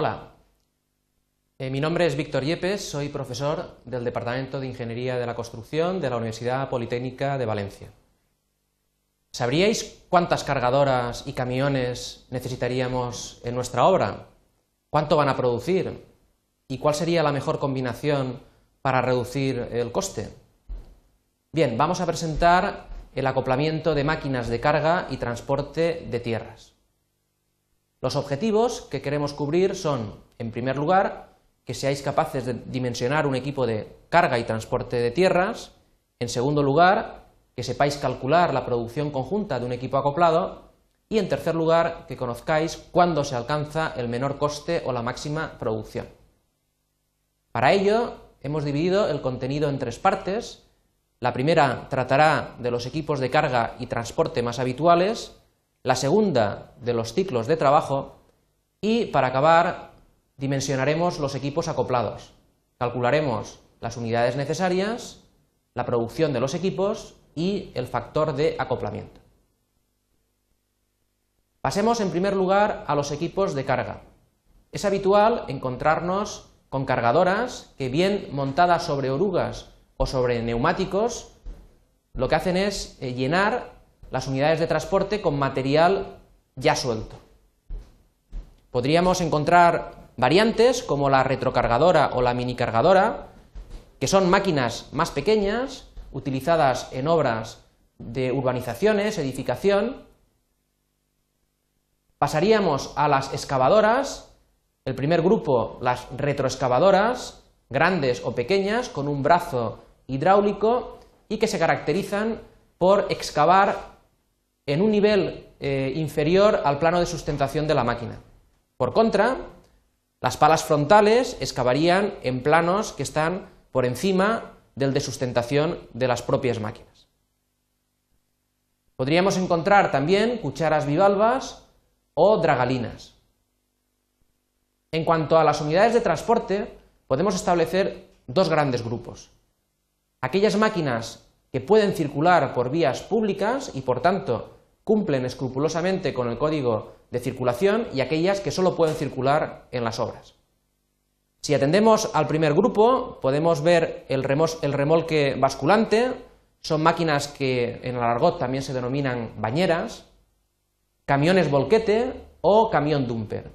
Hola, eh, mi nombre es Víctor Yepes, soy profesor del Departamento de Ingeniería de la Construcción de la Universidad Politécnica de Valencia. ¿Sabríais cuántas cargadoras y camiones necesitaríamos en nuestra obra? ¿Cuánto van a producir? ¿Y cuál sería la mejor combinación para reducir el coste? Bien, vamos a presentar el acoplamiento de máquinas de carga y transporte de tierras. Los objetivos que queremos cubrir son, en primer lugar, que seáis capaces de dimensionar un equipo de carga y transporte de tierras. En segundo lugar, que sepáis calcular la producción conjunta de un equipo acoplado. Y en tercer lugar, que conozcáis cuándo se alcanza el menor coste o la máxima producción. Para ello, hemos dividido el contenido en tres partes. La primera tratará de los equipos de carga y transporte más habituales, la segunda de los ciclos de trabajo y, para acabar, dimensionaremos los equipos acoplados. Calcularemos las unidades necesarias, la producción de los equipos y el factor de acoplamiento. Pasemos en primer lugar a los equipos de carga. Es habitual encontrarnos con cargadoras que bien montadas sobre orugas o sobre neumáticos, lo que hacen es eh, llenar las unidades de transporte con material ya suelto. Podríamos encontrar variantes como la retrocargadora o la minicargadora, que son máquinas más pequeñas, utilizadas en obras de urbanizaciones, edificación. Pasaríamos a las excavadoras, el primer grupo, las retroexcavadoras, grandes o pequeñas, con un brazo hidráulico y que se caracterizan por excavar en un nivel eh, inferior al plano de sustentación de la máquina. Por contra, las palas frontales excavarían en planos que están por encima del de sustentación de las propias máquinas. Podríamos encontrar también cucharas bivalvas o dragalinas. En cuanto a las unidades de transporte, podemos establecer dos grandes grupos. Aquellas máquinas que pueden circular por vías públicas y, por tanto, cumplen escrupulosamente con el código de circulación y aquellas que solo pueden circular en las obras. Si atendemos al primer grupo, podemos ver el, remolque basculante, son máquinas que en el argot también se denominan bañeras, camiones volquete o camión dumper.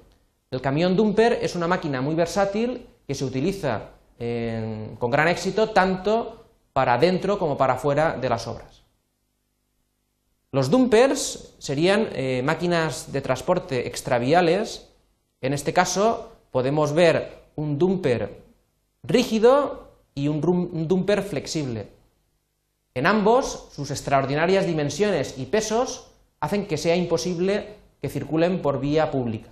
El camión dumper es una máquina muy versátil que se utiliza con gran éxito tanto para dentro como para fuera de las obras. Los dumpers serían eh, máquinas de transporte extraviales. En este caso podemos ver un dumper rígido y un, dumper flexible. En ambos, sus extraordinarias dimensiones y pesos hacen que sea imposible que circulen por vía pública.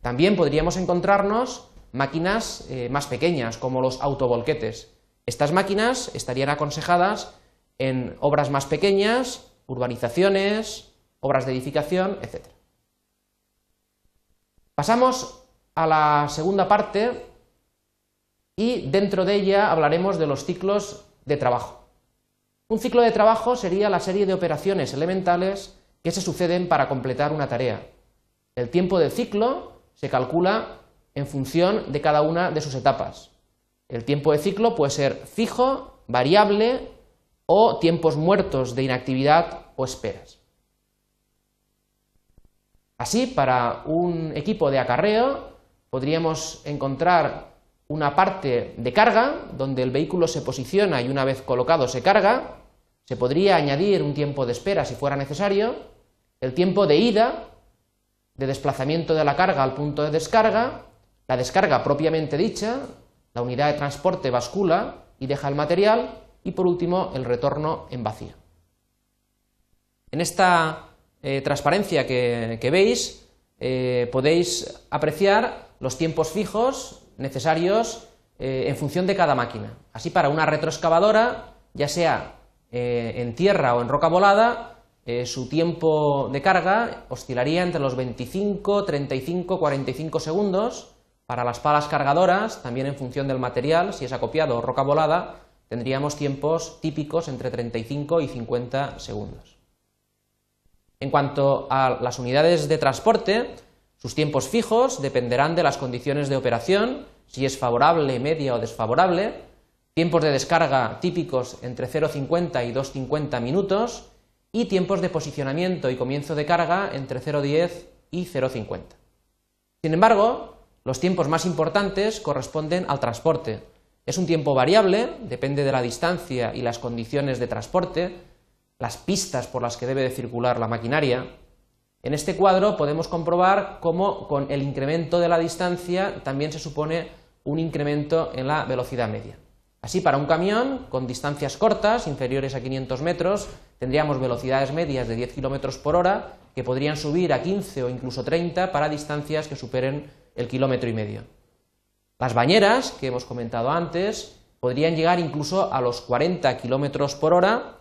También podríamos encontrarnos máquinas eh, más pequeñas, como los autovolquetes. Estas máquinas estarían aconsejadas en obras más pequeñas urbanizaciones, obras de edificación, etc. Pasamos a la segunda parte y dentro de ella hablaremos de los ciclos de trabajo. Un ciclo de trabajo sería la serie de operaciones elementales que se suceden para completar una tarea. El tiempo de ciclo se calcula en función de cada una de sus etapas. El tiempo de ciclo puede ser fijo, variable o tiempos muertos de inactividad o esperas. Así, para un equipo de acarreo podríamos encontrar una parte de carga, donde el vehículo se posiciona y una vez colocado se carga, se podría añadir un tiempo de espera si fuera necesario, el tiempo de ida, de desplazamiento de la carga al punto de descarga, la descarga propiamente dicha, la unidad de transporte bascula y deja el material, y por último el retorno en vacío. En esta eh, transparencia que, veis eh, podéis apreciar los tiempos fijos necesarios eh, en función de cada máquina. Así para una retroexcavadora, ya sea en tierra o en roca volada, su tiempo de carga oscilaría entre los 25, 35, 45 segundos. Para las palas cargadoras, también en función del material, si es acopiado o roca volada, tendríamos tiempos típicos entre 35 y 50 segundos. En cuanto a las unidades de transporte, Sus tiempos fijos dependerán de las condiciones de operación, si es favorable, media o desfavorable, tiempos de descarga típicos entre 0,50 y 2,50 minutos y tiempos de posicionamiento y comienzo de carga entre 0,10 y 0,50. Sin embargo, los tiempos más importantes corresponden al transporte. Es un tiempo variable, depende de la distancia y las condiciones de transporte, las pistas por las que debe de circular la maquinaria. En este cuadro podemos comprobar cómo con el incremento de la distancia también se supone un incremento en la velocidad media. Así, para un camión con distancias cortas, inferiores a 500 metros, tendríamos velocidades medias de 10 km por hora que podrían subir a 15 o incluso 30 para distancias que superen el kilómetro y medio. Las bañeras, que hemos comentado antes, podrían llegar incluso a los 40 km por hora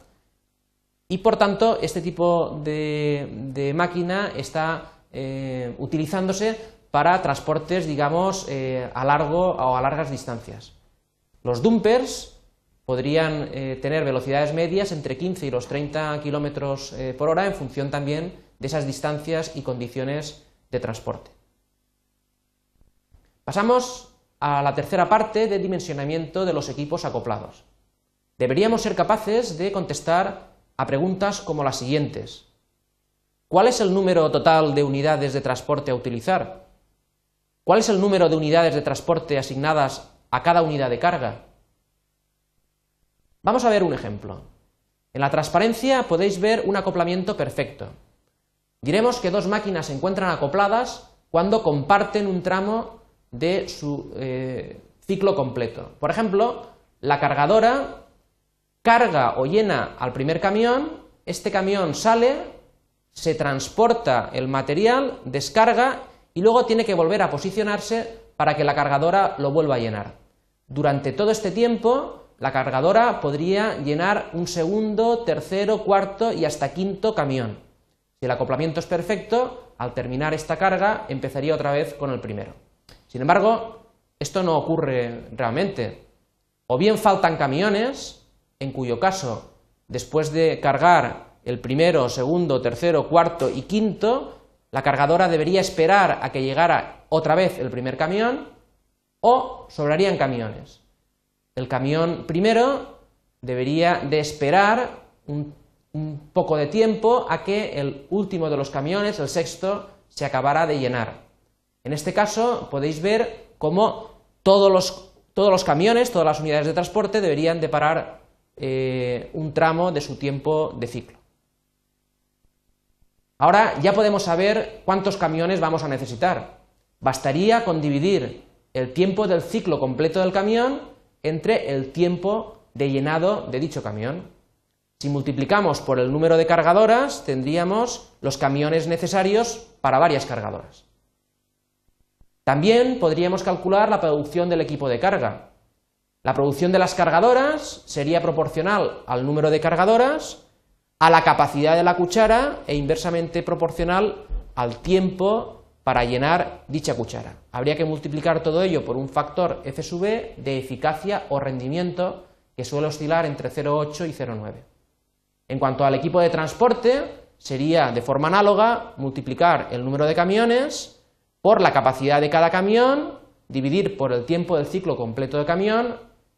y por tanto este tipo de, máquina está eh, utilizándose para transportes, digamos, eh, a largo o a largas distancias. Los dumpers podrían eh, tener velocidades medias entre 15 y los 30 km por hora en función también de esas distancias y condiciones de transporte. Pasamos a la tercera parte de dimensionamiento de los equipos acoplados. Deberíamos ser capaces de contestar a preguntas como las siguientes. ¿Cuál es el número total de unidades de transporte a utilizar? ¿Cuál es el número de unidades de transporte asignadas a cada unidad de carga? Vamos a ver un ejemplo. En la transparencia podéis ver un acoplamiento perfecto. Diremos que dos máquinas se encuentran acopladas cuando comparten un tramo de su eh, ciclo completo. Por ejemplo, la cargadora carga o llena al primer camión, este camión sale, se transporta el material, descarga y luego tiene que volver a posicionarse para que la cargadora lo vuelva a llenar. Durante todo este tiempo, la cargadora podría llenar un segundo, tercero, cuarto y hasta quinto camión. Si el acoplamiento es perfecto, al terminar esta carga empezaría otra vez con el primero. Sin embargo, esto no ocurre realmente. O bien faltan camiones, en cuyo caso, después de cargar el primero, segundo, tercero, cuarto y quinto, la cargadora debería esperar a que llegara otra vez el primer camión, o sobrarían camiones. El camión primero debería de esperar un, un poco de tiempo a que el último de los camiones, el sexto, se acabara de llenar. En este caso podéis ver cómo todos los, camiones, todas las unidades de transporte deberían de parar eh, un tramo de su tiempo de ciclo. Ahora ya podemos saber cuántos camiones vamos a necesitar. Bastaría con dividir el tiempo del ciclo completo del camión entre el tiempo de llenado de dicho camión. Si multiplicamos por el número de cargadoras, tendríamos los camiones necesarios para varias cargadoras. También podríamos calcular la producción del equipo de carga. La producción de las cargadoras sería proporcional al número de cargadoras, a la capacidad de la cuchara e inversamente proporcional al tiempo para llenar dicha cuchara. Habría que multiplicar todo ello por un factor F sub e de eficacia o rendimiento que suele oscilar entre 0,8 y 0,9. En cuanto al equipo de transporte, sería de forma análoga multiplicar el número de camiones por la capacidad de cada camión, dividir por el tiempo del ciclo completo de camión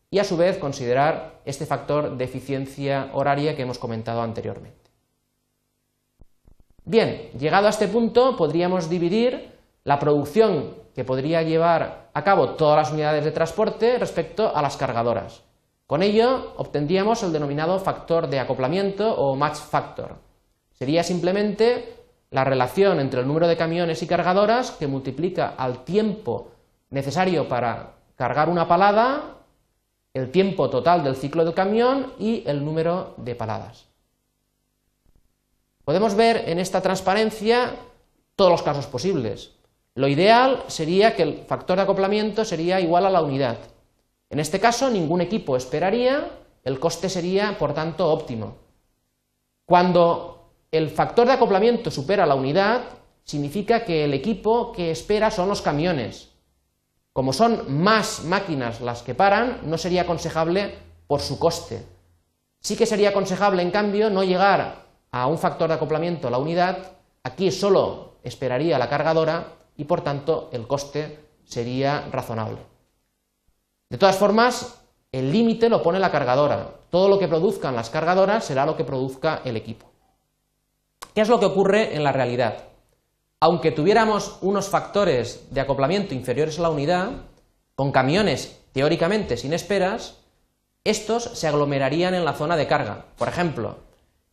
y a su vez considerar este factor de eficiencia horaria que hemos comentado anteriormente. Bien, llegado a este punto podríamos dividir la producción que podría llevar a cabo todas las unidades de transporte respecto a las cargadoras. Con ello obtendríamos el denominado factor de acoplamiento o match factor. Sería simplemente la relación entre el número de camiones y cargadoras que multiplica al tiempo necesario para cargar una palada, el tiempo total del ciclo del camión y el número de paladas. Podemos ver en esta transparencia todos los casos posibles. Lo ideal sería que el factor de acoplamiento sería igual a la unidad. En este caso, ningún equipo esperaría, el coste sería, por tanto, óptimo. Cuando el factor de acoplamiento supera la unidad, significa que el equipo que espera son los camiones. Como son más máquinas las que paran, no sería aconsejable por su coste. Sí que sería aconsejable, en cambio, no llegar a un factor de acoplamiento la unidad, aquí solo esperaría la cargadora y por tanto el coste sería razonable. De todas formas, el límite lo pone la cargadora. Todo lo que produzcan las cargadoras será lo que produzca el equipo. ¿Qué es lo que ocurre en la realidad? Aunque tuviéramos unos factores de acoplamiento inferiores a la unidad, con camiones teóricamente sin esperas, estos se aglomerarían en la zona de carga. Por ejemplo,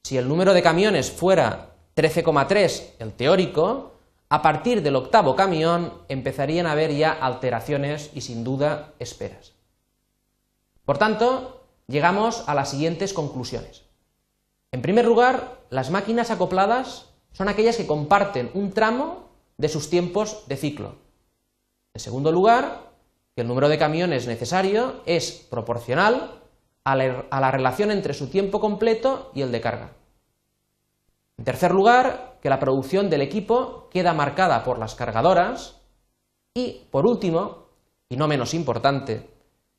si el número de camiones fuera 13,3 el teórico, a partir del octavo camión empezarían a haber ya alteraciones y sin duda esperas. Por tanto, llegamos a las siguientes conclusiones. En primer lugar, las máquinas acopladas son aquellas que comparten un tramo de sus tiempos de ciclo. En segundo lugar, que el número de camiones necesario es proporcional a la, relación entre su tiempo completo y el de carga. En tercer lugar, que la producción del equipo queda marcada por las cargadoras. Y, por último, y no menos importante,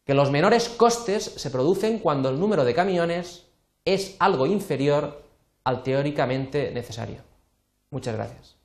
que los menores costes se producen cuando el número de camiones es algo inferior al teóricamente necesario. Muchas gracias.